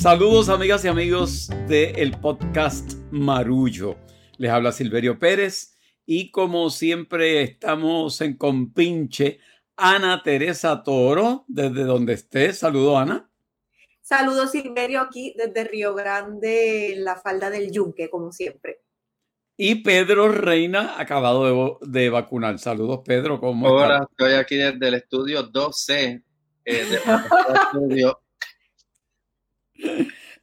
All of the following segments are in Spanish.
Saludos amigas y amigos del podcast Marullo. Les habla Silverio Pérez y como siempre estamos en compinche Ana Teresa Toro, desde donde esté. Saludo Ana. Saludos Silverio aquí desde Río Grande, la falda del Yunque, como siempre. Y Pedro Reina, acabado de, vacunar. Saludos, Pedro. ¿Cómo Hola, estoy aquí desde el estudio 12 eh, estudio.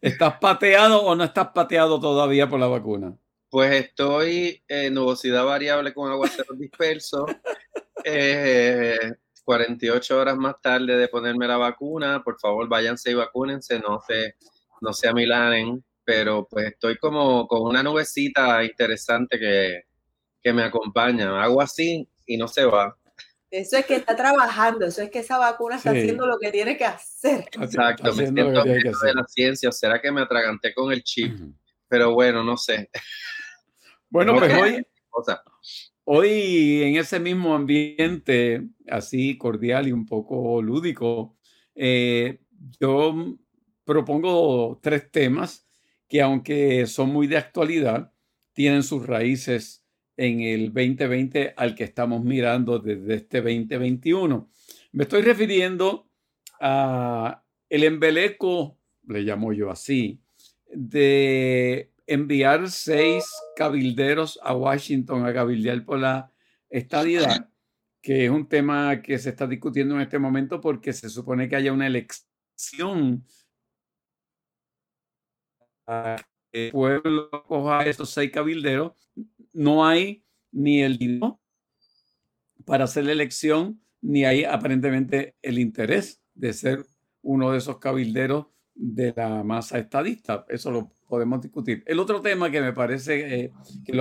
¿Estás pateado o no estás pateado todavía por la vacuna? Pues estoy en nubosidad variable con aguacero disperso. Eh, 48 horas más tarde de ponerme la vacuna. Por favor, váyanse y vacúnense. No se, no se amilanen pero pues estoy como con una nubecita interesante que, me acompaña. Hago así y no se va. Eso es que está trabajando, eso es que esa vacuna está haciendo lo que tiene que hacer. Exacto, me siento que de la ciencia, será que me atraganté con el chip, pero bueno, no sé. Bueno, pues hoy, hoy en ese mismo ambiente así cordial y un poco lúdico, eh, yo propongo tres temas que aunque son muy de actualidad, tienen sus raíces en el 2020 al que estamos mirando desde este 2021. Me estoy refiriendo a el embeleco, le llamo yo así, de enviar seis cabilderos a Washington a cabildear por la estadidad, que es un tema que se está discutiendo en este momento porque se supone que haya una elección el pueblo coja esos seis cabilderos, no hay ni el dinero para hacer la elección, ni hay aparentemente el interés de ser uno de esos cabilderos de la masa estadista. Eso lo podemos discutir. El otro tema que me parece eh, que,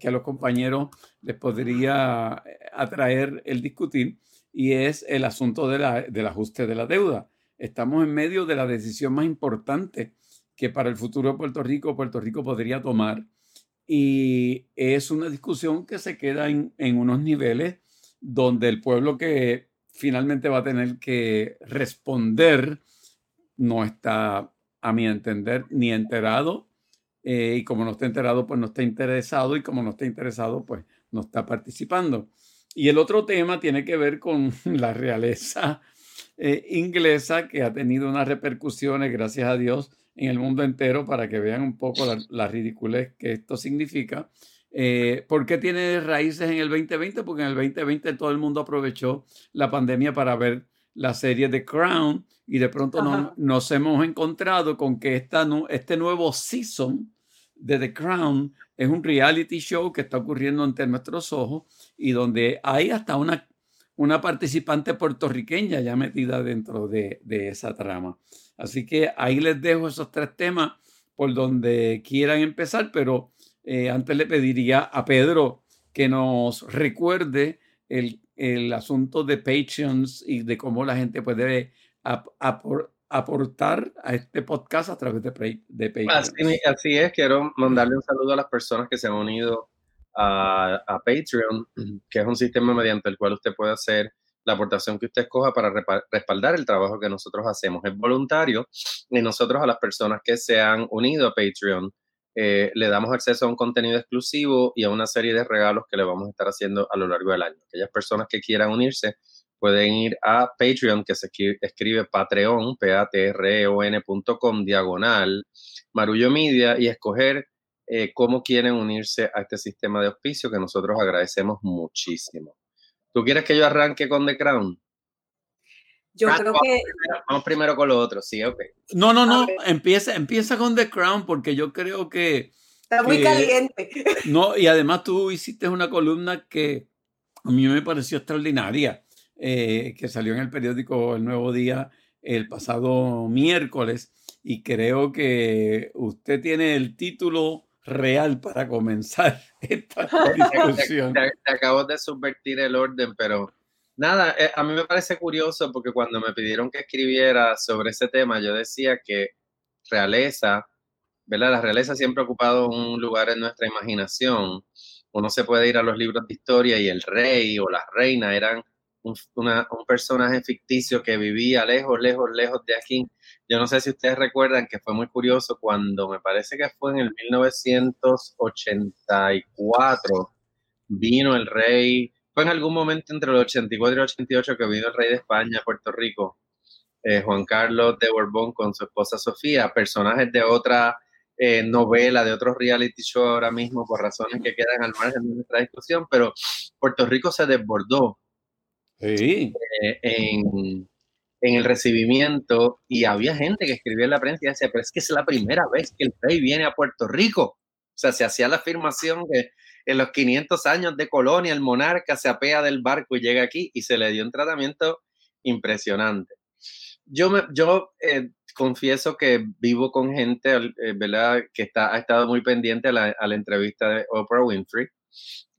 que, a los compañeros les podría eh, atraer el discutir y es el asunto de la, del ajuste de la deuda. Estamos en medio de la decisión más importante que para el futuro de Puerto Rico, Puerto Rico podría tomar. Y es una discusión que se queda en, unos niveles donde el pueblo que finalmente va a tener que responder no está, a mi entender, ni enterado. Eh, y como no está enterado, pues no está interesado. Y como no está interesado, pues no está participando. Y el otro tema tiene que ver con la realeza eh, inglesa que ha tenido unas repercusiones, gracias a Dios, en el mundo entero para que vean un poco la, ridiculez que esto significa. Eh, ¿Por qué tiene raíces en el 2020? Porque en el 2020 todo el mundo aprovechó la pandemia para ver la serie The Crown y de pronto nos hemos encontrado con que esta, este nuevo season de The Crown es un reality show que está ocurriendo ante nuestros ojos y donde hay hasta una, una participante puertorriqueña ya metida dentro de, de esa trama. Así que ahí les dejo esos tres temas por donde quieran empezar, pero eh, antes le pediría a Pedro que nos recuerde el, asunto de Patreons y de cómo la gente puede aportar a este podcast a través de, de Patreon. Así, es, quiero mandarle un saludo a las personas que se han unido a, Patreon, que es un sistema mediante el cual usted puede hacer la aportación que usted escoja para respaldar el trabajo que nosotros hacemos. Es voluntario y nosotros a las personas que se han unido a Patreon eh, le damos acceso a un contenido exclusivo y a una serie de regalos que le vamos a estar haciendo a lo largo del año. Aquellas personas que quieran unirse pueden ir a Patreon, que se escribe, Patreon, p a t r e o n.com, diagonal, Marullo Media, y escoger eh, cómo quieren unirse a este sistema de auspicio que nosotros agradecemos muchísimo. ¿Tú quieres que yo arranque con The Crown? Yo ah, creo que. vamos primero con lo otro, sí, ok. No, no, no, empieza, empieza con The Crown porque yo creo que. Está muy caliente. No, y además tú hiciste una columna que a mí me pareció extraordinaria, eh, que salió en el periódico El Nuevo Día el pasado miércoles, y creo que usted tiene el título real para comenzar esta discusión. Te, acabo de subvertir el orden, pero nada, eh, a mí me parece curioso porque cuando me pidieron que escribiera sobre ese tema, yo decía que realeza, ¿verdad? La realeza siempre ha ocupado un lugar en nuestra imaginación. Uno se puede ir a los libros de historia y el rey o la reina eran un, personaje ficticio que vivía lejos, lejos, lejos de aquí. Yo no sé si ustedes recuerdan que fue muy curioso cuando me parece que fue en el 1984, vino el rey, fue en algún momento entre el 84 y el 88 que vino el rey de España a Puerto Rico, eh, Juan Carlos de Borbón con su esposa Sofía, personajes de otra eh, novela, de otros reality show ahora mismo por razones que quedan al margen de nuestra discusión, pero Puerto Rico se desbordó eh, en, en, el recibimiento y había gente que escribía en la prensa y decía, pero es que es la primera vez que el rey viene a Puerto Rico. O sea, se hacía la afirmación que en los 500 años de colonia el monarca se apea del barco y llega aquí y se le dio un tratamiento impresionante. Yo, me, yo eh, confieso que vivo con gente, eh, ¿verdad? Que está, ha estado muy pendiente a la, a la entrevista de Oprah Winfrey.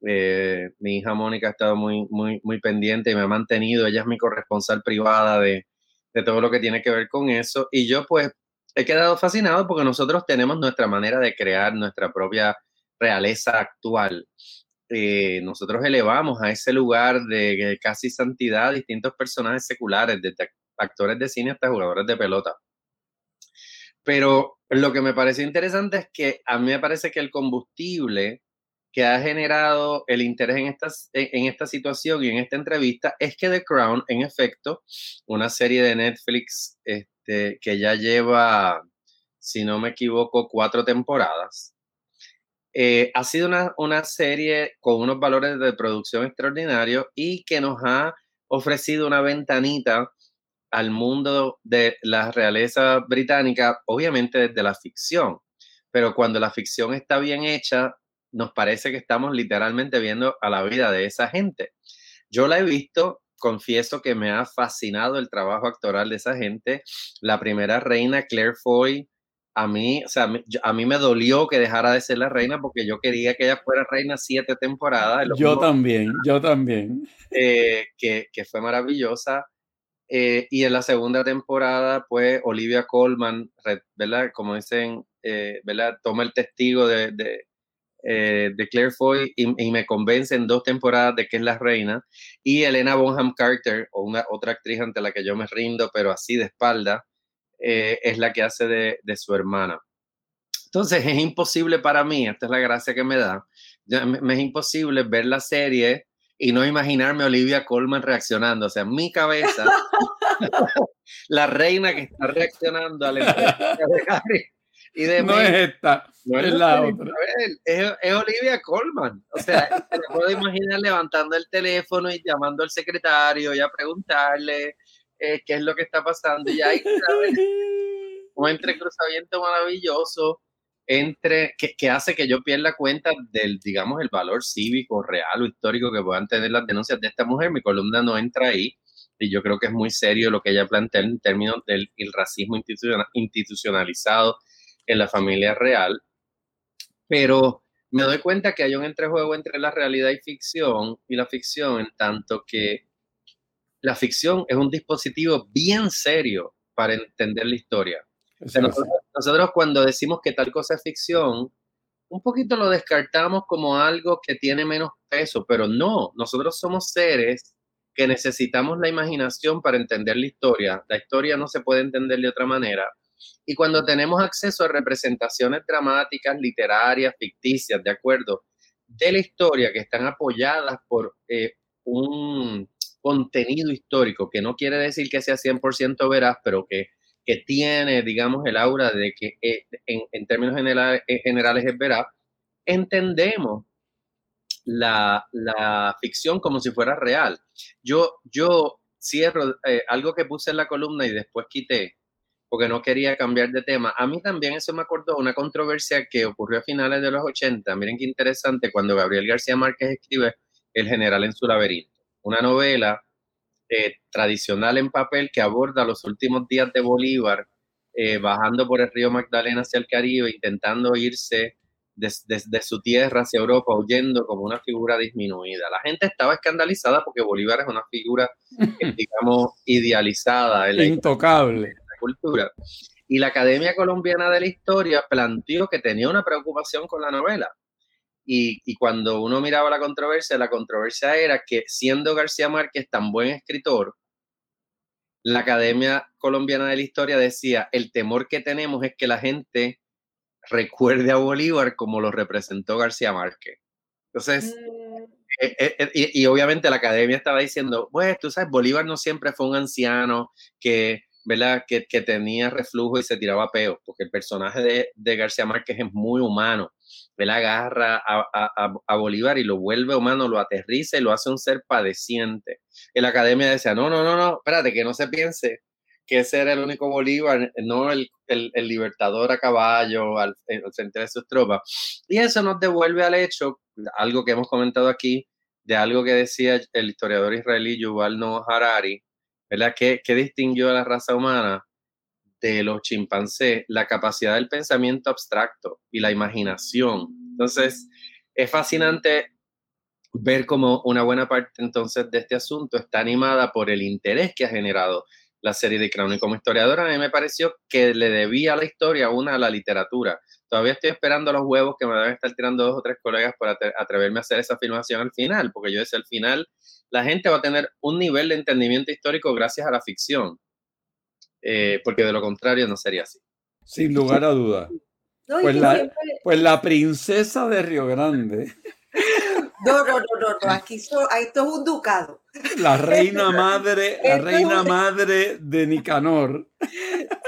Eh, mi hija Mónica ha estado muy, muy, muy pendiente y me ha mantenido. Ella es mi corresponsal privada de, de todo lo que tiene que ver con eso. Y yo pues he quedado fascinado porque nosotros tenemos nuestra manera de crear nuestra propia realeza actual. Eh, nosotros elevamos a ese lugar de, casi santidad distintos personajes seculares, desde actores de cine hasta jugadores de pelota. Pero lo que me parece interesante es que a mí me parece que el combustible que ha generado el interés en esta, situación y en esta entrevista es que The Crown, en efecto, una serie de Netflix este, que ya lleva, si no me equivoco, cuatro temporadas, eh, ha sido una, una serie con unos valores de producción extraordinarios y que nos ha ofrecido una ventanita al mundo de la realeza británica, obviamente desde la ficción, pero cuando la ficción está bien hecha, nos parece que estamos literalmente viendo a la vida de esa gente. Yo la he visto, confieso que me ha fascinado el trabajo actoral de esa gente. La primera reina, Claire Foy, a mí, o sea, a mí me dolió que dejara de ser la reina porque yo quería que ella fuera reina siete temporadas. Yo también, yo también. Eh, que, que, fue maravillosa. Eh, y en la segunda temporada, pues Olivia Colman, ¿verdad? Como dicen, eh, ¿verdad? Toma el testigo de, de, de Claire Foy y, me convence en dos temporadas de que es la reina. Y Elena Bonham Carter, o una otra actriz ante la que yo me rindo, pero así de espalda, eh, es la que hace de, su hermana. Entonces es imposible para mí, esta es la gracia que me da, me, es imposible ver la serie y no imaginarme a Olivia Colman reaccionando. O sea, en mi cabeza, la reina que está reaccionando a la de Harry y de No es esta, no es, la otra. Es, Olivia Colman. O sea, me puedo imaginar levantando el teléfono y llamando al secretario y a preguntarle eh, qué es lo que está pasando. Y hay un entrecruzamiento maravilloso entre que, que, hace que yo pierda cuenta del, digamos, el valor cívico, real o histórico que puedan tener las denuncias de esta mujer. Mi columna no entra ahí y yo creo que es muy serio lo que ella plantea en términos del racismo institucionalizado en la familia real. Pero me doy cuenta que hay un entrejuego entre la realidad y ficción y la ficción en tanto que la ficción es un dispositivo bien serio para entender la historia. nosotros, cuando decimos que tal cosa es ficción, un poquito lo descartamos como algo que tiene menos peso, pero no, nosotros somos seres que necesitamos la imaginación para entender la historia. La historia no se puede entender de otra manera. Y cuando tenemos acceso a representaciones dramáticas, literarias, ficticias, de acuerdo, de la historia que están apoyadas por eh, un, contenido histórico, que no quiere decir que sea 100% veraz, pero que, que, tiene, digamos, el aura de que eh, en, términos generales, eh, generales es veraz, entendemos la, la, ficción como si fuera real. Yo, yo cierro algo que puse en la columna y después quité, porque no quería cambiar de tema. A mí también eso me acordó una controversia que ocurrió a finales de los 80. Miren qué interesante cuando Gabriel García Márquez escribe El general en su laberinto una novela eh, tradicional en papel que aborda los últimos días de Bolívar, eh, bajando por el río Magdalena hacia el Caribe, intentando irse desde su tierra hacia Europa, huyendo como una figura disminuida. La gente estaba escandalizada porque Bolívar es una figura, digamos, idealizada. Intocable. Cultura. Y la Academia Colombiana de la Historia planteó que tenía una preocupación con la novela Y, y, cuando uno miraba la controversia, la controversia era que siendo García Márquez tan buen escritor, la Academia Colombiana de la Historia decía, el temor que tenemos es que la gente recuerde a Bolívar como lo representó García Márquez. Entonces, mm. eh, eh, eh, y, obviamente la academia estaba diciendo, pues tú sabes, Bolívar no siempre fue un anciano que, ¿verdad? Que, tenía reflujo y se tiraba peo, porque el personaje de, de García Márquez es muy humano. Él agarra a, a, Bolívar y lo vuelve humano, lo aterriza y lo hace un ser padeciente. Y la academia decía, no, no, no, no, espérate, que no se piense que ese era el único Bolívar, no el, el, el libertador a caballo al, al, frente de sus tropas. Y eso nos devuelve al hecho, algo que hemos comentado aquí, de algo que decía el historiador israelí Yuval Noah Harari, ¿verdad? ¿Qué, qué distinguió a la raza humana de los chimpancés? La capacidad del pensamiento abstracto y la imaginación. Entonces, es fascinante ver cómo una buena parte entonces de este asunto está animada por el interés que ha generado la serie de Crown. Y como historiadora, a mí me pareció que le debía la historia una a la literatura. Todavía estoy esperando los huevos que me deben estar tirando dos o tres colegas para atreverme a hacer esa afirmación al final, porque yo decía al final la gente va a tener un nivel de entendimiento histórico gracias a la ficción, eh, porque de lo contrario no sería así. Sin lugar a duda. pues, la, pues la princesa de Río Grande no, no, no, no, aquí esto es un ducado. La reina madre, la reina madre de Nicanor.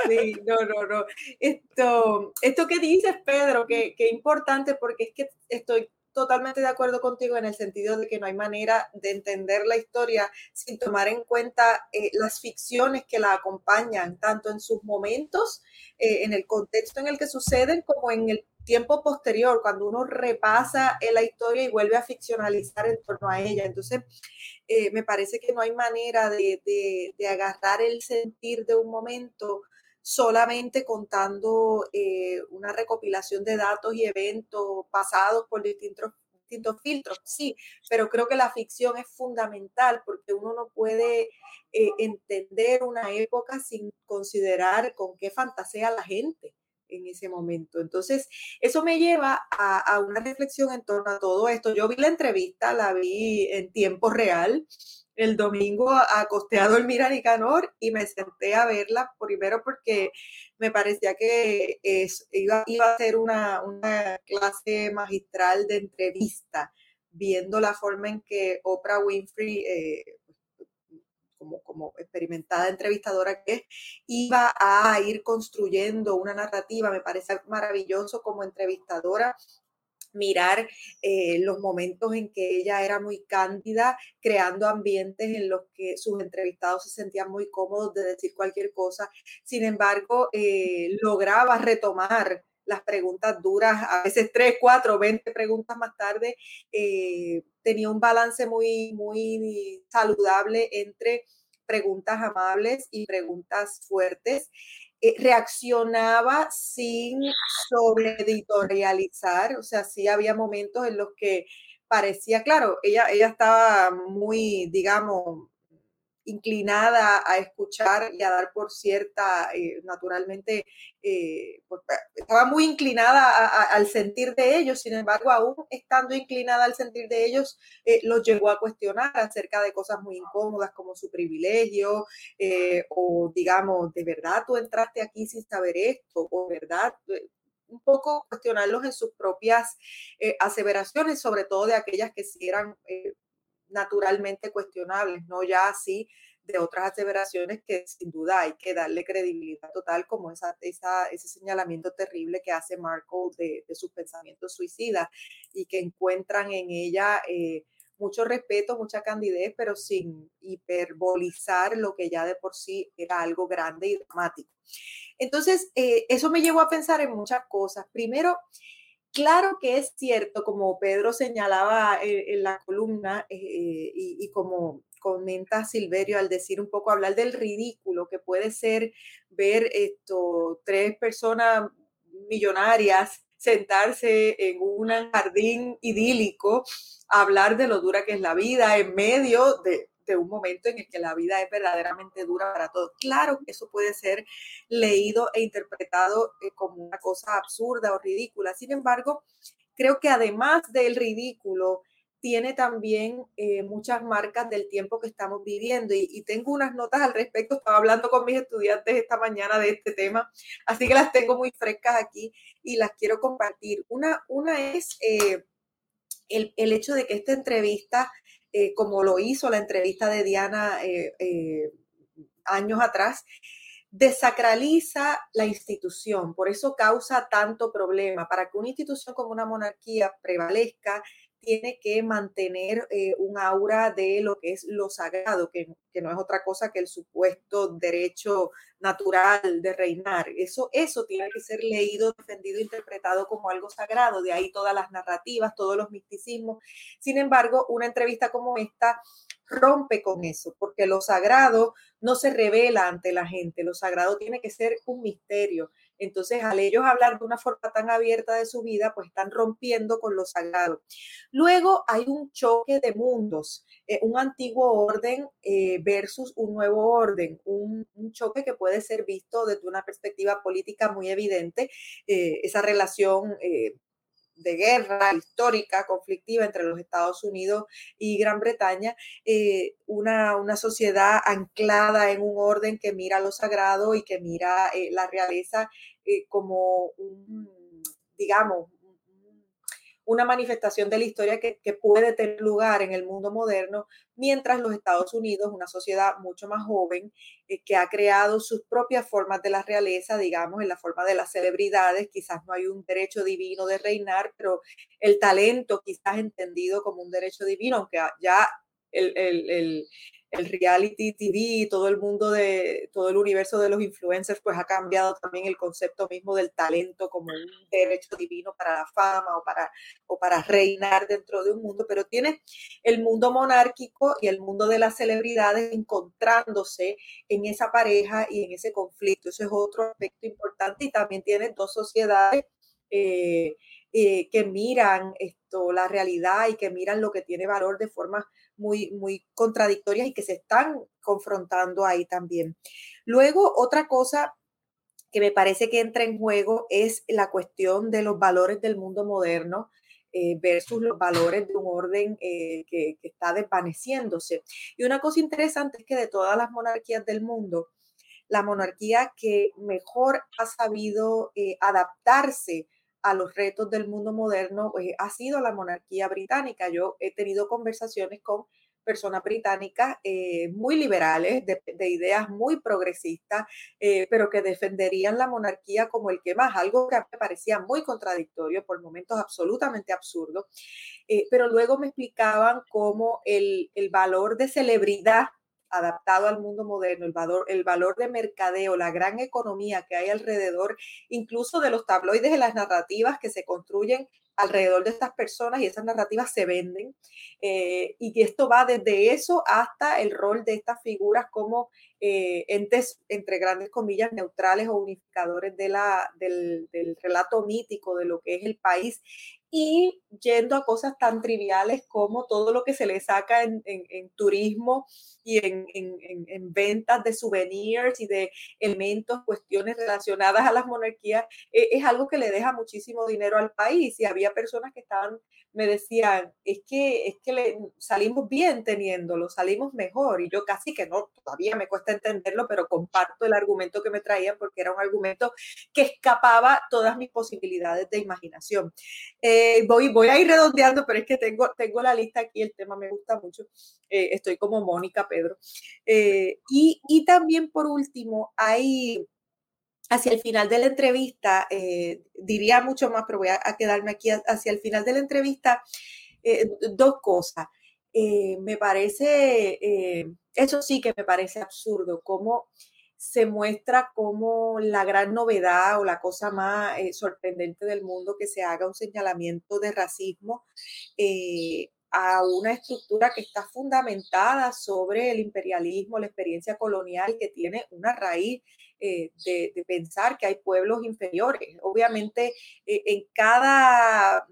Sí, no, no, no. Esto, esto que dices, Pedro, que, que importante porque es que estoy totalmente de acuerdo contigo en el sentido de que no hay manera de entender la historia sin tomar en cuenta eh, las ficciones que la acompañan, tanto en sus momentos, eh, en el contexto en el que suceden, como en el tiempo posterior, cuando uno repasa la historia y vuelve a ficcionalizar en torno a ella. Entonces, eh, me parece que no hay manera de, de, agarrar el sentir de un momento solamente contando eh, una recopilación de datos y eventos pasados por distintos, distintos filtros, sí, pero creo que la ficción es fundamental porque uno no puede eh, entender una época sin considerar con qué fantasea la gente en ese momento. Entonces, eso me lleva a, una reflexión en torno a todo esto. Yo vi la entrevista, la vi en tiempo real el domingo acosteado el Mira Nicanor y me senté a verla primero porque me parecía que es, iba, iba a ser una, una clase magistral de entrevista viendo la forma en que Oprah Winfrey eh, como, experimentada entrevistadora que es, iba a ir construyendo una narrativa. Me parece maravilloso como entrevistadora mirar eh, los momentos en que ella era muy cándida, creando ambientes en los que sus entrevistados se sentían muy cómodos de decir cualquier cosa. Sin embargo, eh, lograba retomar las preguntas duras, a veces tres, cuatro, veinte preguntas más tarde, eh, tenía un balance muy, muy saludable entre preguntas amables y preguntas fuertes. Eh, reaccionaba sin editorializar, o sea, sí había momentos en los que parecía, claro, ella, ella estaba muy, digamos, inclinada a escuchar y a dar por cierta, eh, naturalmente, eh, pues, eh, estaba muy inclinada al sentir de ellos, sin embargo, aún estando inclinada al sentir de ellos, los llegó a cuestionar acerca de cosas muy incómodas como su privilegio, o digamos, ¿de verdad tú entraste aquí sin saber esto? ¿O verdad? un poco cuestionarlos en sus propias aseveraciones, sobre todo de aquellas que sí eran naturalmente cuestionables, no ya así de otras aseveraciones que sin duda hay que darle credibilidad total, como ese señalamiento terrible que hace Markle de, sus pensamientos suicidas y que encuentran en ella eh, mucho respeto, mucha candidez, pero sin hiperbolizar lo que ya de por sí era algo grande y dramático. Entonces, eh, eso me llevó a pensar en muchas cosas. Primero, Claro que es cierto, como Pedro señalaba en, la columna eh, y, y, como comenta Silverio al decir un poco, hablar del ridículo que puede ser ver esto, tres personas millonarias sentarse en un jardín idílico, hablar de lo dura que es la vida en medio de, de un momento en el que la vida es verdaderamente dura para todos. Claro, eso puede ser leído e interpretado eh, como una cosa absurda o ridícula. Sin embargo, creo que además del ridículo, tiene también eh, muchas marcas del tiempo que estamos viviendo y, tengo unas notas al respecto. Estaba hablando con mis estudiantes esta mañana de este tema, así que las tengo muy frescas aquí y las quiero compartir. Una, una es eh, el, el, hecho de que esta entrevista, eh, como lo hizo la entrevista de Diana años atrás, desacraliza la institución, por eso causa tanto problema. Para que una institución como una monarquía prevalezca, tiene que mantener eh, un aura de lo que es lo sagrado, que, que, no es otra cosa que el supuesto derecho natural de reinar. Eso, eso tiene que ser leído, defendido, interpretado como algo sagrado, de ahí todas las narrativas, todos los misticismos. Sin embargo, una entrevista como esta rompe con eso, porque lo sagrado no se revela ante la gente, lo sagrado tiene que ser un misterio. Entonces, al ellos hablar de una forma tan abierta de su vida, pues están rompiendo con lo sagrado. Luego hay un choque de mundos, eh, un antiguo orden eh, versus un nuevo orden, un, choque que puede ser visto desde una perspectiva política muy evidente, eh, esa relación de guerra histórica, conflictiva entre los Estados Unidos y Gran Bretaña, eh, una, una, sociedad anclada en un orden que mira lo sagrado y que mira eh, la realeza eh, como un, digamos, una manifestación de la historia que, puede tener lugar en el mundo moderno, mientras los Estados Unidos, una sociedad mucho más joven, eh, que ha creado sus propias formas de la realeza, digamos, en la forma de las celebridades, quizás no hay un derecho divino de reinar, pero el talento quizás entendido como un derecho divino, aunque ya el, el reality TV, todo el mundo de, todo el universo de los influencers, pues ha cambiado también el concepto mismo del talento como un derecho divino para la fama o para, o para reinar dentro de un mundo, pero tiene el mundo monárquico y el mundo de las celebridades encontrándose en esa pareja y en ese conflicto. Eso es otro aspecto importante y también tiene dos sociedades. Eh, eh, que miran esto, la realidad y que miran lo que tiene valor de forma muy, muy contradictorias y que se están confrontando ahí también. Luego, otra cosa que me parece que entra en juego es la cuestión de los valores del mundo moderno eh, versus los valores de un orden eh, que, está desvaneciéndose. Y una cosa interesante es que de todas las monarquías del mundo, la monarquía que mejor ha sabido eh, adaptarse a los retos del mundo moderno pues, ha sido la monarquía británica. Yo he tenido conversaciones con personas británicas eh, muy liberales, de, ideas muy progresistas, eh, pero que defenderían la monarquía como el que más, algo que me parecía muy contradictorio, por momentos absolutamente absurdo, eh, pero luego me explicaban cómo el, el valor de celebridad adaptado al mundo moderno, el valor, el valor de mercadeo, la gran economía que hay alrededor, incluso de los tabloides de las narrativas que se construyen alrededor de estas personas y esas narrativas se venden. Eh, y que esto va desde eso hasta el rol de estas figuras como eh, entes, entre grandes comillas, neutrales o unificadores de la, del, relato mítico de lo que es el país y yendo a cosas tan triviales como todo lo que se le saca en, turismo y en, ventas de souvenirs y de elementos, cuestiones relacionadas a las monarquías, e, es algo que le deja muchísimo dinero al país. Y había personas que estaban me decían, es que, es que le, salimos bien teniéndolo, salimos mejor. Y yo casi que no, todavía me cuesta entenderlo, pero comparto el argumento que me traían porque era un argumento que escapaba todas mis posibilidades de imaginación. Eh, voy, voy a ir redondeando, pero es que tengo, tengo la lista aquí, el tema me gusta mucho. Eh, estoy como Mónica Pedro. Eh, y, y también, por último, hay hacia el final de la entrevista, diría mucho más, pero voy a, quedarme aquí hacia el final de la entrevista, dos cosas. Me parece, eso sí que me parece absurdo, cómo se muestra como la gran novedad o la cosa más sorprendente del mundo que se haga un señalamiento de racismo a una estructura que está fundamentada sobre el imperialismo, la experiencia colonial, que tiene una raíz eh, de, pensar que hay pueblos inferiores. Obviamente, eh, en cada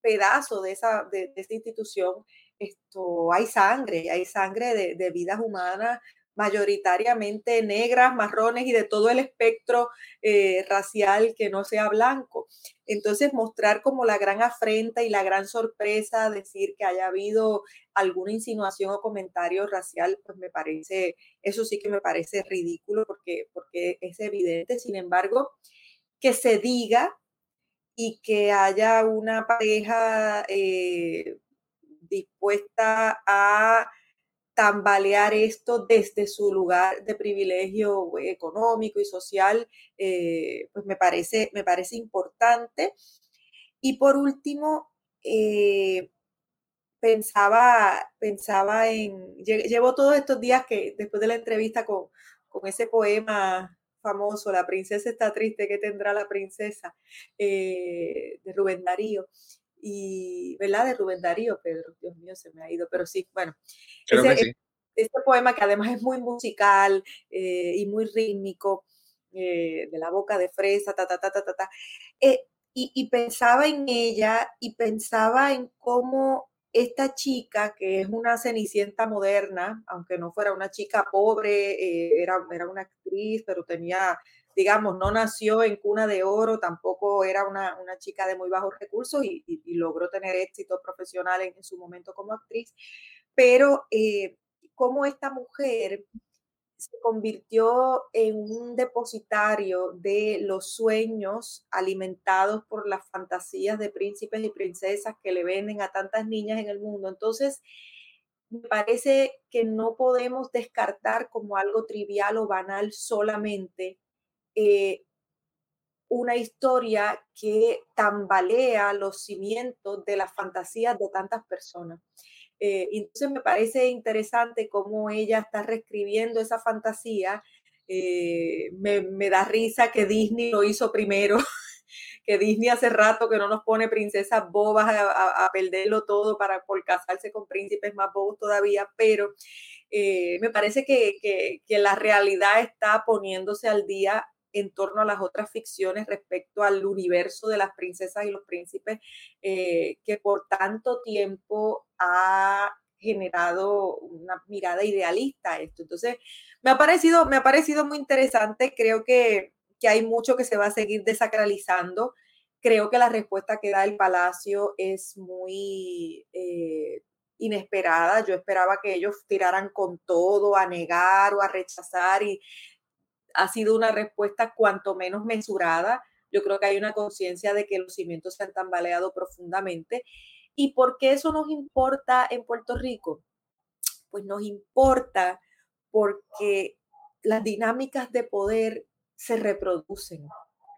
pedazo de esa, de, esa institución esto, hay sangre, hay sangre de, vidas humanas mayoritariamente negras, marrones y de todo el espectro eh, racial que no sea blanco. Entonces, mostrar como la gran afrenta y la gran sorpresa, decir que haya habido alguna insinuación o comentario racial, pues me parece, eso sí que me parece ridículo porque, porque es evidente. Sin embargo, que se diga y que haya una pareja eh, dispuesta a tambalear esto desde su lugar de privilegio económico y social, eh, pues me parece, me parece importante. Y por último, eh, pensaba, pensaba en, llevo todos estos días que después de la entrevista con, con ese poema famoso, La princesa está triste, ¿qué tendrá la princesa? Eh, de Rubén Darío y, ¿verdad? De Rubén Darío, Pedro, Dios mío, se me ha ido, pero sí, bueno. Este poema que además es muy musical eh, y muy rítmico, eh, de la boca de fresa, ta, ta, ta, ta, ta, ta. Eh, y, y, pensaba en ella y pensaba en cómo esta chica, que es una cenicienta moderna, aunque no fuera una chica pobre, era, era una actriz, pero tenía digamos, no nació en cuna de oro, tampoco era una, chica de muy bajos recursos y, logró tener éxito profesional en, su momento como actriz, pero eh, como esta mujer se convirtió en un depositario de los sueños alimentados por las fantasías de príncipes y princesas que le venden a tantas niñas en el mundo. Entonces, me parece que no podemos descartar como algo trivial o banal solamente eh, una historia que tambalea los cimientos de las fantasías de tantas personas. Eh, entonces me parece interesante cómo ella está reescribiendo esa fantasía. Eh, me, da risa que Disney lo hizo primero, que Disney hace rato que no nos pone princesas bobas a, perderlo todo para por casarse con príncipes más bobos todavía, pero me parece que, que la realidad está poniéndose al día en torno a las otras ficciones respecto al universo de las princesas y los príncipes eh, que por tanto tiempo ha generado una mirada idealista a esto. Entonces, me ha parecido, me ha parecido muy interesante, creo que, hay mucho que se va a seguir desacralizando. Creo que la respuesta que da el Palacio es muy eh, inesperada. Yo esperaba que ellos tiraran con todo a negar o a rechazar y ha sido una respuesta cuanto menos mesurada. Yo creo que hay una conciencia de que los cimientos se han tambaleado profundamente. ¿Y por qué eso nos importa en Puerto Rico? Pues nos importa porque las dinámicas de poder se reproducen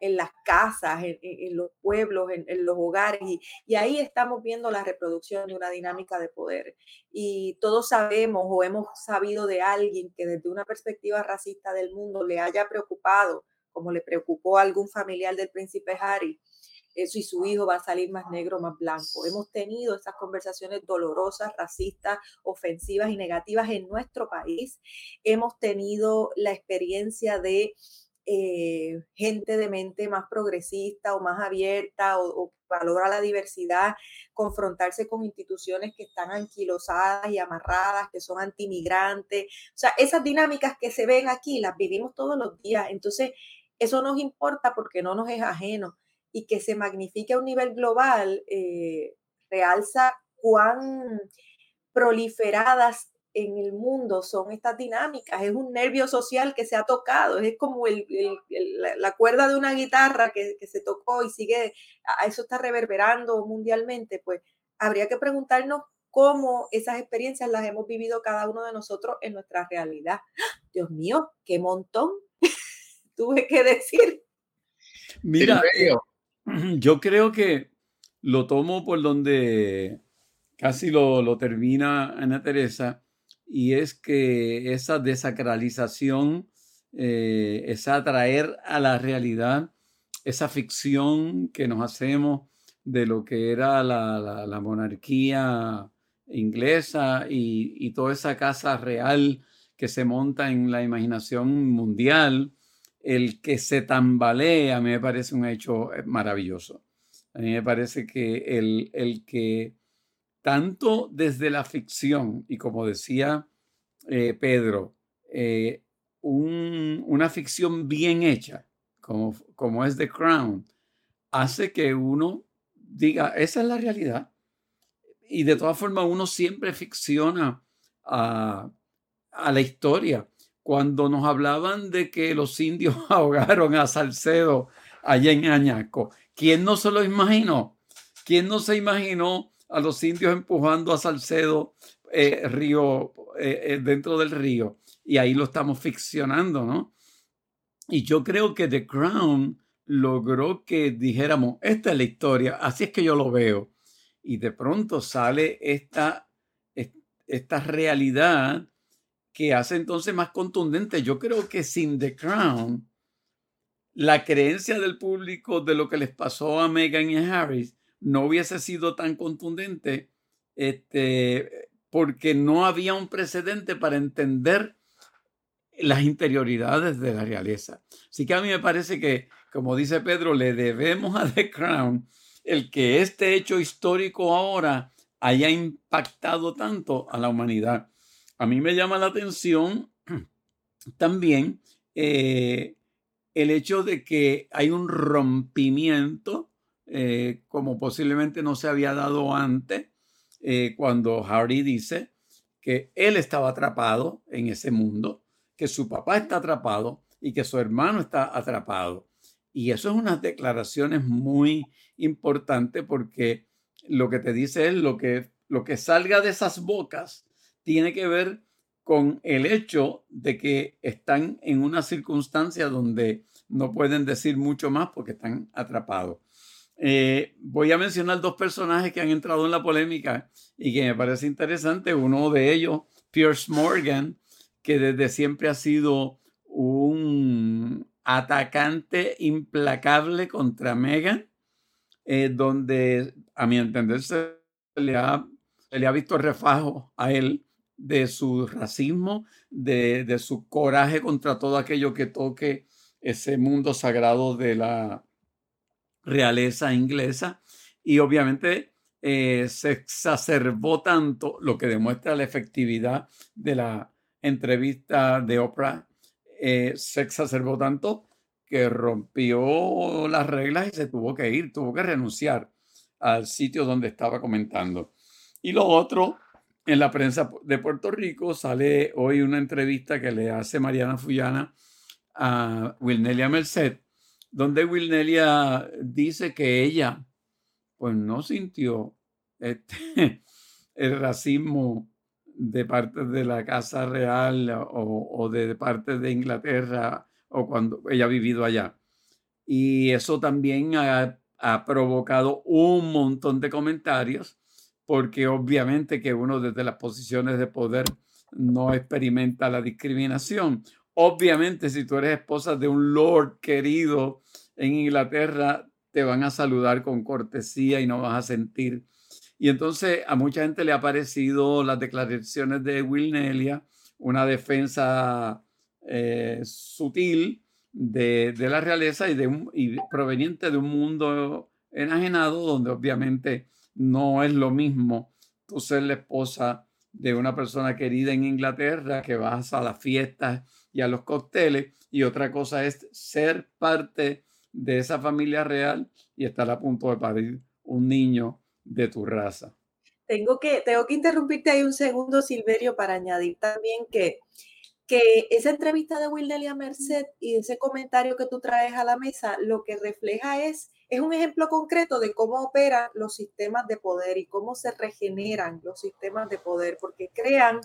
en las casas, en, los pueblos, en, los hogares, y, ahí estamos viendo la reproducción de una dinámica de poder. Y todos sabemos o hemos sabido de alguien que desde una perspectiva racista del mundo le haya preocupado, como le preocupó a algún familiar del príncipe Harry, eso y su hijo va a salir más negro, más blanco. Hemos tenido esas conversaciones dolorosas, racistas, ofensivas y negativas en nuestro país. Hemos tenido la experiencia de eh, gente de mente más progresista o más abierta o, valora la diversidad, confrontarse con instituciones que están anquilosadas y amarradas, que son antimigrantes. O sea, esas dinámicas que se ven aquí las vivimos todos los días. Entonces, eso nos importa porque no nos es ajeno y que se magnifique a un nivel global eh, realza cuán proliferadas en el mundo son estas dinámicas, es un nervio social que se ha tocado, es como el, la cuerda de una guitarra que, se tocó y sigue, a eso está reverberando mundialmente, pues habría que preguntarnos cómo esas experiencias las hemos vivido cada uno de nosotros en nuestra realidad. Dios mío, qué montón tuve que decir. Mira, yo creo que lo tomo por donde casi lo, lo termina Ana Teresa y es que esa desacralización, eh, es atraer a la realidad esa ficción que nos hacemos de lo que era la, monarquía inglesa y, toda esa casa real que se monta en la imaginación mundial, el que se tambalea, a mí me parece un hecho eh, maravilloso. A mí me parece que el, el que tanto desde la ficción y como decía eh, Pedro, eh, una ficción bien hecha, como, como es The Crown, hace que uno diga, esa es la realidad. Y de todas formas, uno siempre ficciona a, la historia. Cuando nos hablaban de que los indios ahogaron a Salcedo allá en Añaco, ¿quién no se lo imaginó? ¿Quién no se imaginó a los indios empujando a Salcedo eh, río, eh, eh, dentro del río? Y ahí lo estamos ficcionando, ¿no? Y yo creo que The Crown logró que dijéramos, esta es la historia, así es que yo lo veo. Y de pronto sale esta, esta realidad que hace entonces más contundente. Yo creo que sin The Crown, la creencia del público de lo que les pasó a Meghan y a Harris no hubiese sido tan contundente este, porque no había un precedente para entender las interioridades de la realeza. Así que a mí me parece que, como dice Pedro, le debemos a The Crown el que este hecho histórico ahora haya impactado tanto a la humanidad. A mí me llama la atención también eh, el hecho de que hay un rompimiento, eh, como posiblemente no se había dado antes, eh, cuando Harry dice que él estaba atrapado en ese mundo, que su papá está atrapado y que su hermano está atrapado. Y eso es unas declaraciones muy importantes porque lo que te dice es lo que, lo que salga de esas bocas tiene que ver con el hecho de que están en una circunstancia donde no pueden decir mucho más porque están atrapados. Eh, voy a mencionar dos personajes que han entrado en la polémica y que me parece interesante. Uno de ellos, Pierce Morgan, que desde siempre ha sido un atacante implacable contra Megan, eh, donde a mi entender se le ha, le ha visto refajo a él de su racismo, de, de su coraje contra todo aquello que toque ese mundo sagrado de la realeza inglesa y obviamente eh, se exacerbó tanto lo que demuestra la efectividad de la entrevista de Oprah, eh, se exacerbó tanto que rompió las reglas y se tuvo que ir, tuvo que renunciar al sitio donde estaba comentando. Y lo otro, en la prensa de Puerto Rico sale hoy una entrevista que le hace Mariana Fullana a Wilnelia Merced, donde Wilnelia dice que ella pues no sintió este, el racismo de parte de la Casa Real o, de parte de Inglaterra o cuando ella ha vivido allá. Y eso también ha, ha provocado un montón de comentarios porque obviamente que uno desde las posiciones de poder no experimenta la discriminación. Obviamente, si tú eres esposa de un lord querido en Inglaterra, te van a saludar con cortesía y no vas a sentir. Y entonces a mucha gente le ha parecido las declaraciones de Will Nelia una defensa eh, sutil de, la realeza y, de y proveniente de un mundo enajenado donde obviamente no es lo mismo tú ser la esposa de una persona querida en Inglaterra que vas a las fiestas y a los cócteles y otra cosa es ser parte de esa familia real y estar a punto de parir un niño de tu raza. Tengo que, tengo que interrumpirte ahí un segundo, Silverio, para añadir también que, que esa entrevista de Will Delia Merced y ese comentario que tú traes a la mesa, lo que refleja es es un ejemplo concreto de cómo operan los sistemas de poder y cómo se regeneran los sistemas de poder, porque crean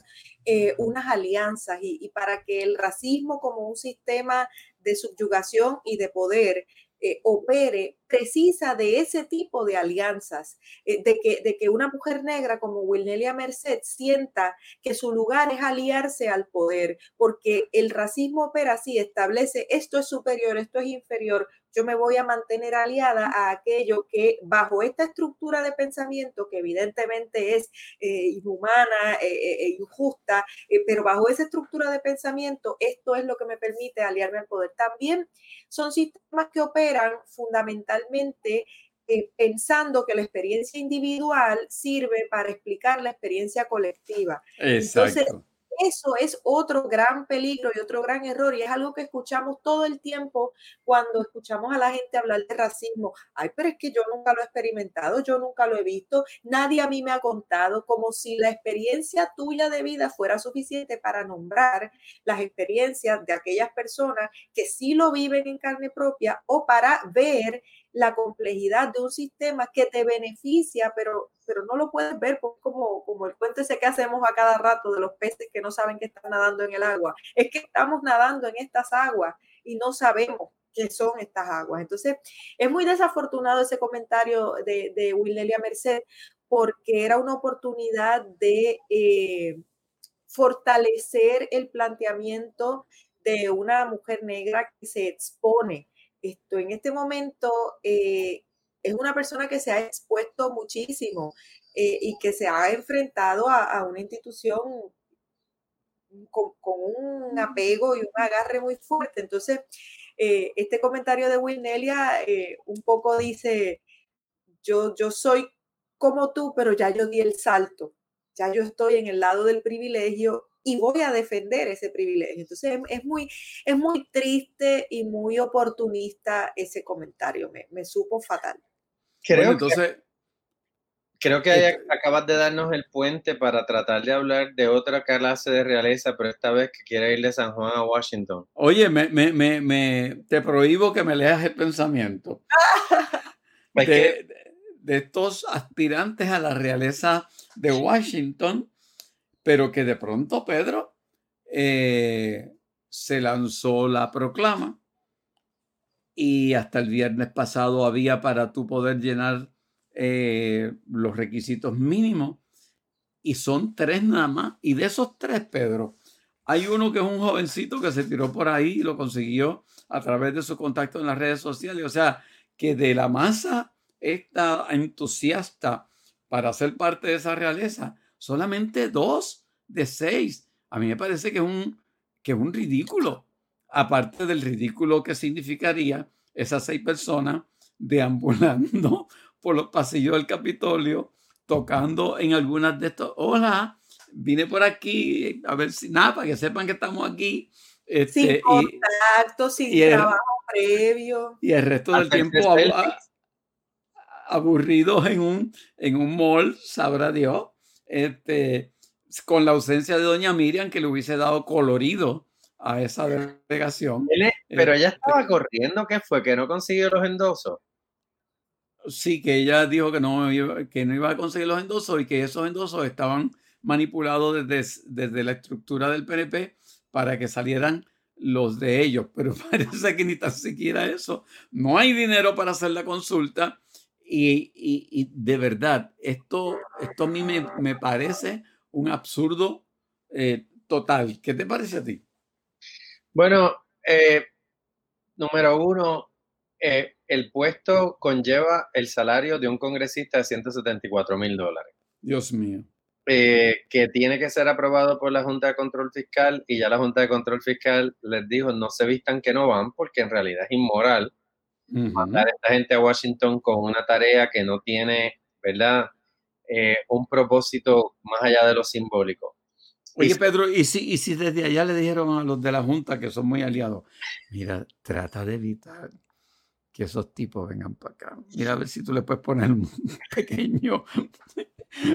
eh, unas alianzas y, para que el racismo como un sistema de subyugación y de poder eh, opere precisa de ese tipo de alianzas, eh, de, que, de que una mujer negra como Wilnelia Merced sienta que su lugar es aliarse al poder, porque el racismo opera así, establece esto es superior, esto es inferior, yo me voy a mantener aliada a aquello que bajo esta estructura de pensamiento, que evidentemente es eh, inhumana e injusta, pero bajo esa estructura de pensamiento, esto es lo que me permite aliarme al poder. También son sistemas que operan fundamentalmente pensando que la experiencia individual sirve para explicar la experiencia colectiva. Exacto eso es otro gran peligro y otro gran error y es algo que escuchamos todo el tiempo cuando escuchamos a la gente hablar de racismo. Ay, pero es que yo nunca lo he experimentado, yo nunca lo he visto, nadie a mí me ha contado, como si la experiencia tuya de vida fuera suficiente para nombrar las experiencias de aquellas personas que sí lo viven en carne propia o para ver la complejidad de un sistema que te beneficia, pero, pero no lo puedes ver como, como el cuento ese que hacemos a cada rato de los peces que no saben que están nadando en el agua. Es que estamos nadando en estas aguas y no sabemos qué son estas aguas. Entonces, es muy desafortunado ese comentario de, de Willelia Merced porque era una oportunidad de eh, fortalecer el planteamiento de una mujer negra que se expone esto en este momento eh, es una persona que se ha expuesto muchísimo eh, y que se ha enfrentado a, una institución con, un apego y un agarre muy fuerte. Entonces, eh, este comentario de Wilnelia un poco dice, yo, yo soy como tú, pero ya yo di el salto, ya yo estoy en el lado del privilegio y voy a defender ese privilegio. Entonces es, muy, es muy triste y muy oportunista ese comentario, me, supo fatal. Creo entonces... Que, creo que acabas de darnos el puente para tratar de hablar de otra clase de realeza, pero esta vez que quiere ir de San Juan a Washington. Oye, me, me, me, te prohíbo que me leas el pensamiento. de, de estos aspirantes a la realeza de Washington pero que de pronto Pedro eh, se lanzó la proclama y hasta el viernes pasado había para tú poder llenar eh, los requisitos mínimos y son tres nada más. Y de esos tres, Pedro, hay uno que es un jovencito que se tiró por ahí y lo consiguió a través de su contacto en las redes sociales. O sea, que de la masa esta entusiasta para ser parte de esa realeza, solamente dos de seis. A mí me parece que es un, que es un ridículo, aparte del ridículo que significaría esas seis personas deambulando por los pasillos del Capitolio, tocando en algunas de estos, hola, vine por aquí, a ver si nada, para que sepan que estamos aquí. Este, sin contacto, sin trabajo previo. Y el resto del tiempo aburridos en un, en un mall, sabrá Dios, este, con la ausencia de doña Miriam, que le hubiese dado colorido a esa delegación. Pero ella estaba este corriendo, ¿qué fue? ¿Que no consiguió los endosos? Sí, que ella dijo que no, que no iba a conseguir los endosos y que esos endosos estaban manipulados desde, desde la estructura del PNP para que salieran los de ellos, pero parece que ni tan siquiera eso. No hay dinero para hacer la consulta y, de verdad, esto, esto a mí me, me parece un absurdo eh, total. ¿Qué te parece a ti? Bueno, eh, número uno, eh, el puesto conlleva el salario de un congresista de 174 mil dólares. Dios mío. que tiene que ser aprobado por la Junta de Control Fiscal y ya la Junta de Control Fiscal les dijo no se vistan que no van porque en realidad es inmoral mandar a esta gente a Washington con una tarea que no tiene, ¿verdad? Eh, un propósito más allá de lo simbólico. Oye, Pedro, ¿y si, ¿y si desde allá le dijeron a los de la Junta que son muy aliados, mira, trata de evitar que esos tipos vengan para acá. Mira a ver si tú le puedes poner un pequeño,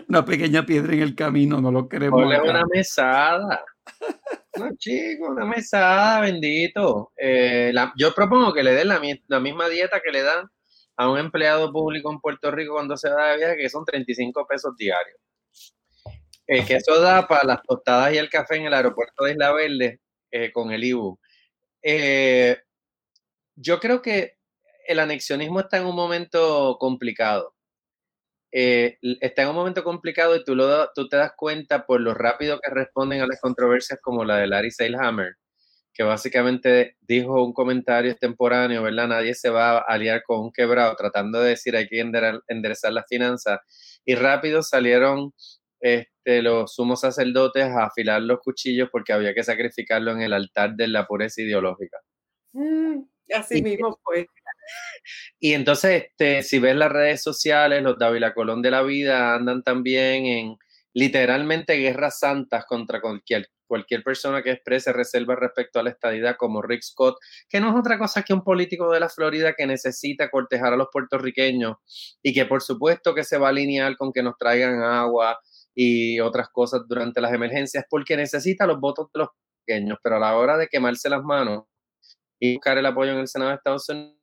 una pequeña piedra en el camino, no lo queremos. Ponle una mesada. No, chico, una mesada, bendito. Eh, yo propongo que le den la, misma dieta que le dan a un empleado público en Puerto Rico cuando se va de viaje, que son 35 pesos diarios. Eh, que eso da para las tostadas y el café en el aeropuerto de Isla Verde eh, con el IBU. Yo creo que el anexionismo está en un momento complicado. Está en un momento complicado y tú, lo, tú te das cuenta por lo rápido que responden a las controversias como la de Larry Seilhammer que básicamente dijo un comentario extemporáneo, ¿verdad? Nadie se va a aliar con un quebrado tratando de decir hay que enderezar las finanzas. Y rápido salieron este, los sumos sacerdotes a afilar los cuchillos porque había que sacrificarlo en el altar de la pureza ideológica. Mm, así mismo fue. Y entonces, este, si ves las redes sociales, los Dávila Colón de la vida andan también en, literalmente guerras santas contra cualquier, cualquier persona que exprese reserva respecto a la estadidad, como Rick Scott, que no es otra cosa que un político de la Florida que necesita cortejar a los puertorriqueños y que por supuesto que se va a alinear con que nos traigan agua y otras cosas durante las emergencias, porque necesita los votos de los pequeños, pero a la hora de quemarse las manos y buscar el apoyo en el Senado de Estados Unidos,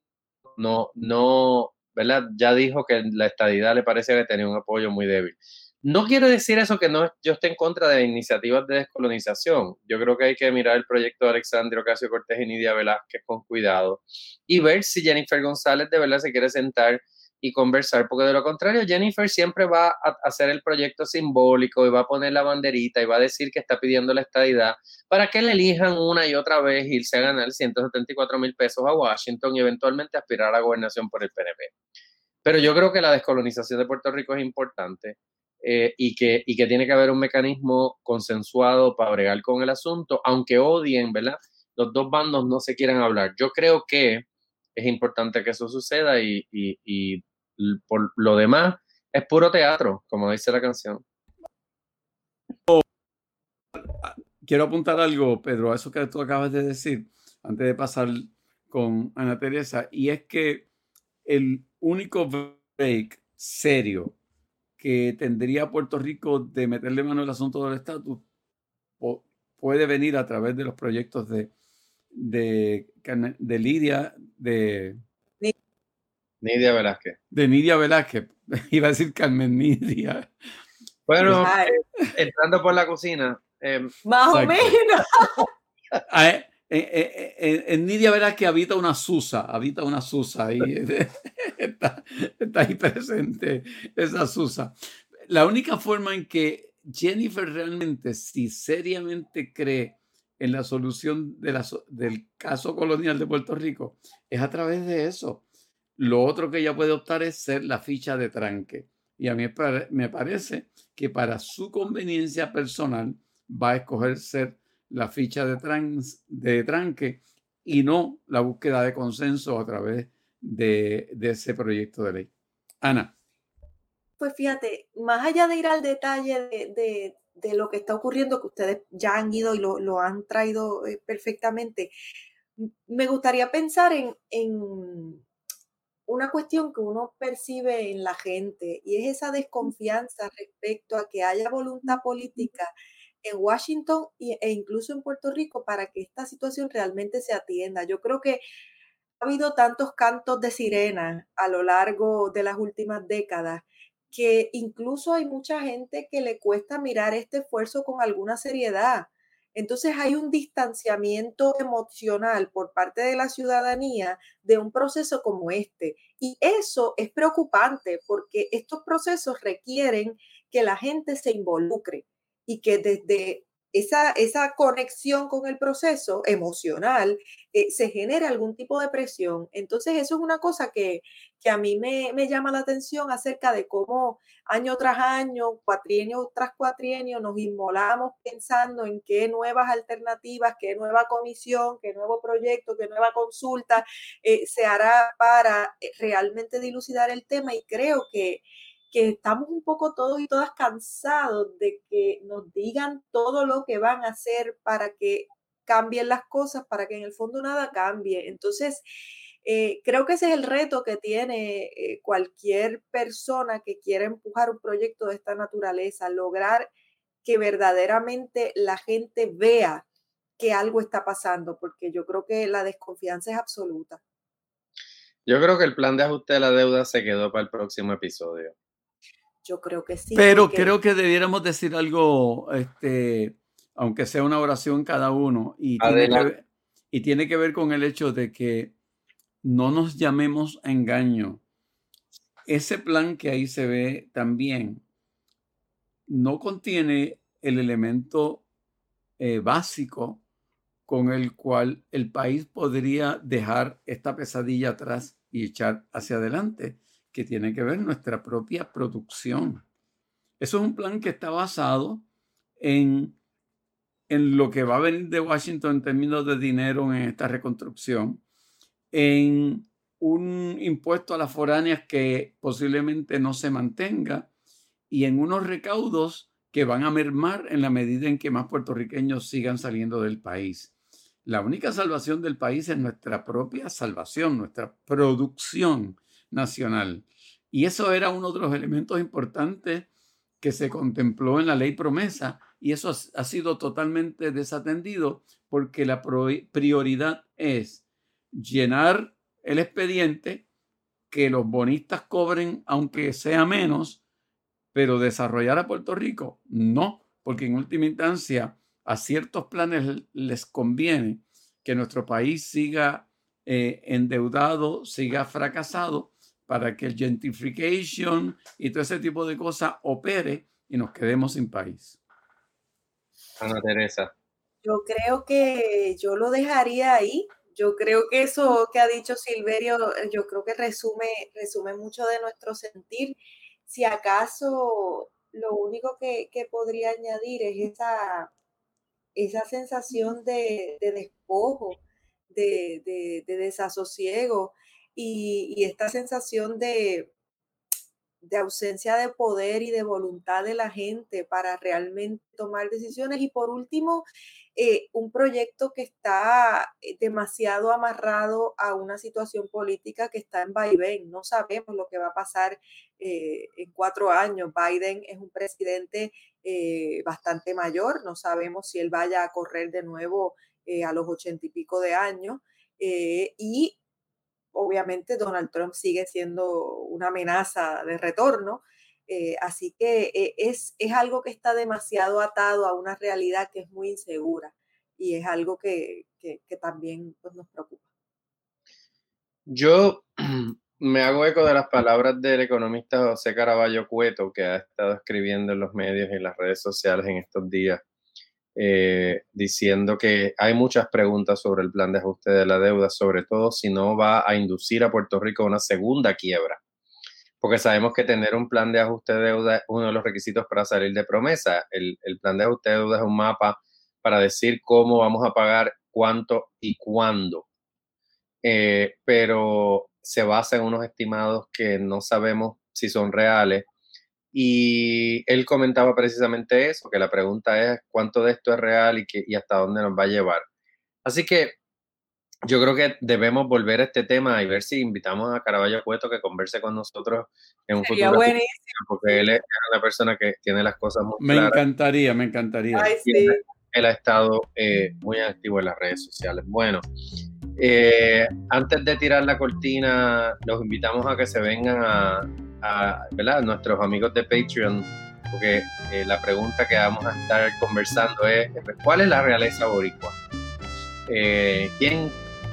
no, no, ¿verdad? Ya dijo que la estadidad le parece que tenía un apoyo muy débil. No quiere decir eso que no, yo esté en contra de iniciativas de descolonización. Yo creo que hay que mirar el proyecto de Alexandria Ocasio Cortés y Nidia Velázquez con cuidado y ver si Jennifer González de verdad se quiere sentar y conversar, porque de lo contrario Jennifer siempre va a hacer el proyecto simbólico y va a poner la banderita y va a decir que está pidiendo la estadidad para que le elijan una y otra vez irse a ganar 174 mil pesos a Washington y eventualmente aspirar a gobernación por el PNP. Pero yo creo que la descolonización de Puerto Rico es importante eh, y, que, y que tiene que haber un mecanismo consensuado para bregar con el asunto, aunque odien, ¿verdad? Los dos bandos no se quieran hablar. Yo creo que es importante que eso suceda y por lo demás es puro teatro, como dice la canción. Quiero apuntar algo, Pedro, a eso que tú acabas de decir, antes de pasar con Ana Teresa, y es que el único break serio que tendría Puerto Rico de meterle mano al asunto del estatus puede venir a través de los proyectos de, de, de Lidia, de... Nidia Velázquez. De Nidia Velázquez. Iba a decir Carmen Nidia. Bueno, eh, entrando por la cocina. Em, Más o menos. Ah, eh, eh, en Nidia Velázquez habita una Susa, habita una Susa y está, está ahí presente esa Susa. La única forma en que Jennifer realmente, si seriamente cree en la solución de del caso colonial de Puerto Rico, es a través de eso. Lo otro que ella puede optar es ser la ficha de tranque. Y a mí me parece que para su conveniencia personal va a escoger ser la ficha de, de tranque y no la búsqueda de consenso a través de, ese proyecto de ley. Ana. Pues fíjate, más allá de ir al detalle de, lo que está ocurriendo, que ustedes ya han ido y lo, han traído eh, perfectamente, me gustaría pensar en, en, una cuestión que uno percibe en la gente y es esa desconfianza respecto a que haya voluntad política en Washington e incluso en Puerto Rico para que esta situación realmente se atienda. Yo creo que ha habido tantos cantos de sirena a lo largo de las últimas décadas que incluso hay mucha gente que le cuesta mirar este esfuerzo con alguna seriedad. Entonces hay un distanciamiento emocional por parte de la ciudadanía de un proceso como este. Y eso es preocupante porque estos procesos requieren que la gente se involucre y que desde esa, esa conexión con el proceso emocional eh, se genere algún tipo de presión. Entonces, eso es una cosa que, a mí me, llama la atención acerca de cómo año tras año, cuatrienio tras cuatrienio, nos inmolamos pensando en qué nuevas alternativas, qué nueva comisión, qué nuevo proyecto, qué nueva consulta eh, se hará para eh, realmente dilucidar el tema. Y creo que que estamos un poco todos y todas cansados de que nos digan todo lo que van a hacer para que cambien las cosas, para que en el fondo nada cambie. Entonces, eh, creo que ese es el reto que tiene eh, cualquier persona que quiera empujar un proyecto de esta naturaleza, lograr que verdaderamente la gente vea que algo está pasando, porque yo creo que la desconfianza es absoluta. Yo creo que el plan de ajuste de la deuda se quedó para el próximo episodio. Yo creo que sí. Pero creo que debiéramos decir algo, este, aunque sea una oración cada uno, y tiene, que ver, y tiene, que ver, con el hecho de que no nos llamemos a engaño. Ese plan que ahí se ve también no contiene el elemento eh, básico con el cual el país podría dejar esta pesadilla atrás y echar hacia adelante que tiene que ver nuestra propia producción. Eso es un plan que está basado en, en lo que va a venir de Washington en términos de dinero en esta reconstrucción, en un impuesto a las foráneas que posiblemente no se mantenga y en unos recaudos que van a mermar en la medida en que más puertorriqueños sigan saliendo del país. La única salvación del país es nuestra propia salvación, nuestra producción nacional. Y eso era uno de los elementos importantes que se contempló en la ley promesa y eso ha sido totalmente desatendido porque la prioridad es llenar el expediente, que los bonistas cobren aunque sea menos, pero desarrollar a Puerto Rico no, porque en última instancia a ciertos planes les conviene que nuestro país siga eh, endeudado, siga fracasado, para que el gentrification y todo ese tipo de cosas opere y nos quedemos sin país. Ana Teresa. Yo creo que yo lo dejaría ahí. Yo creo que eso que ha dicho Silverio, yo creo que resume, resume mucho de nuestro sentir. Si acaso lo único que, podría añadir es esa, esa sensación de, despojo, de, de desasosiego, y, esta sensación de, de ausencia de poder y de voluntad de la gente para realmente tomar decisiones. Y por último, eh, un proyecto que está eh, demasiado amarrado a una situación política que está en vaivén. No sabemos lo que va a pasar eh, en cuatro años. Biden es un presidente bastante mayor. No sabemos si él vaya a correr de nuevo a los ochenta y pico de años. y obviamente Donald Trump sigue siendo una amenaza de retorno. Eh, así que eh, es, es, algo que está demasiado atado a una realidad que es muy insegura y es algo que, también pues, nos preocupa. Yo me hago eco de las palabras del economista José Caraballo Cueto, que ha estado escribiendo en los medios y las redes sociales en estos días, eh, diciendo que hay muchas preguntas sobre el plan de ajuste de la deuda, sobre todo si no va a inducir a Puerto Rico a una segunda quiebra. Porque sabemos que tener un plan de ajuste de deuda es uno de los requisitos para salir de promesa. El, plan de ajuste de deuda es un mapa para decir cómo vamos a pagar, cuánto y cuándo. Eh, pero se basa en unos estimados que no sabemos si son reales y él comentaba precisamente eso, que la pregunta es cuánto de esto es real y, que, y hasta dónde nos va a llevar. Así que yo creo que debemos volver a este tema y ver si invitamos a Caraballo Cueto que converse con nosotros en un futuro. Buenísimo. Porque él es una persona que tiene las cosas muy me claras. Me encantaría, me encantaría. Él ha estado eh, muy activo en las redes sociales. Bueno, eh, antes de tirar la cortina, los invitamos a que se vengan a, nuestros amigos de Patreon, porque eh, la pregunta que vamos a estar conversando es, ¿cuál es la realeza boricua? Eh, ¿Quién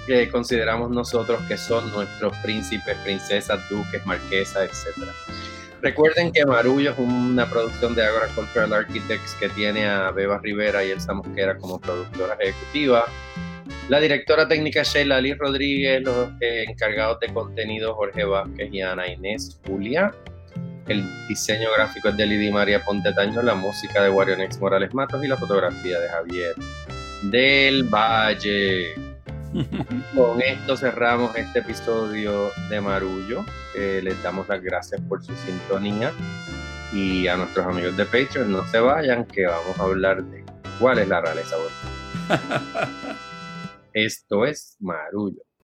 eh, consideramos nosotros que son nuestros príncipes, princesas, duques, marquesas, etcétera? Recuerden que Marullo es una producción de Agricultural Architects que tiene a Beba Rivera y Elsa Mosquera como productora ejecutiva. La directora técnica Sheila Lee Rodríguez, los eh, encargados de contenido Jorge Vázquez y Ana Inés Julia. El diseño gráfico es de Lidia María Pontetaño, la música de Warionex Morales Matos y la fotografía de Javier del Valle. Con esto cerramos este episodio de Marullo. Eh, les damos las gracias por su sintonía y a nuestros amigos de Patreon no se vayan que vamos a hablar de cuál es la realeza. Esto es Marullo.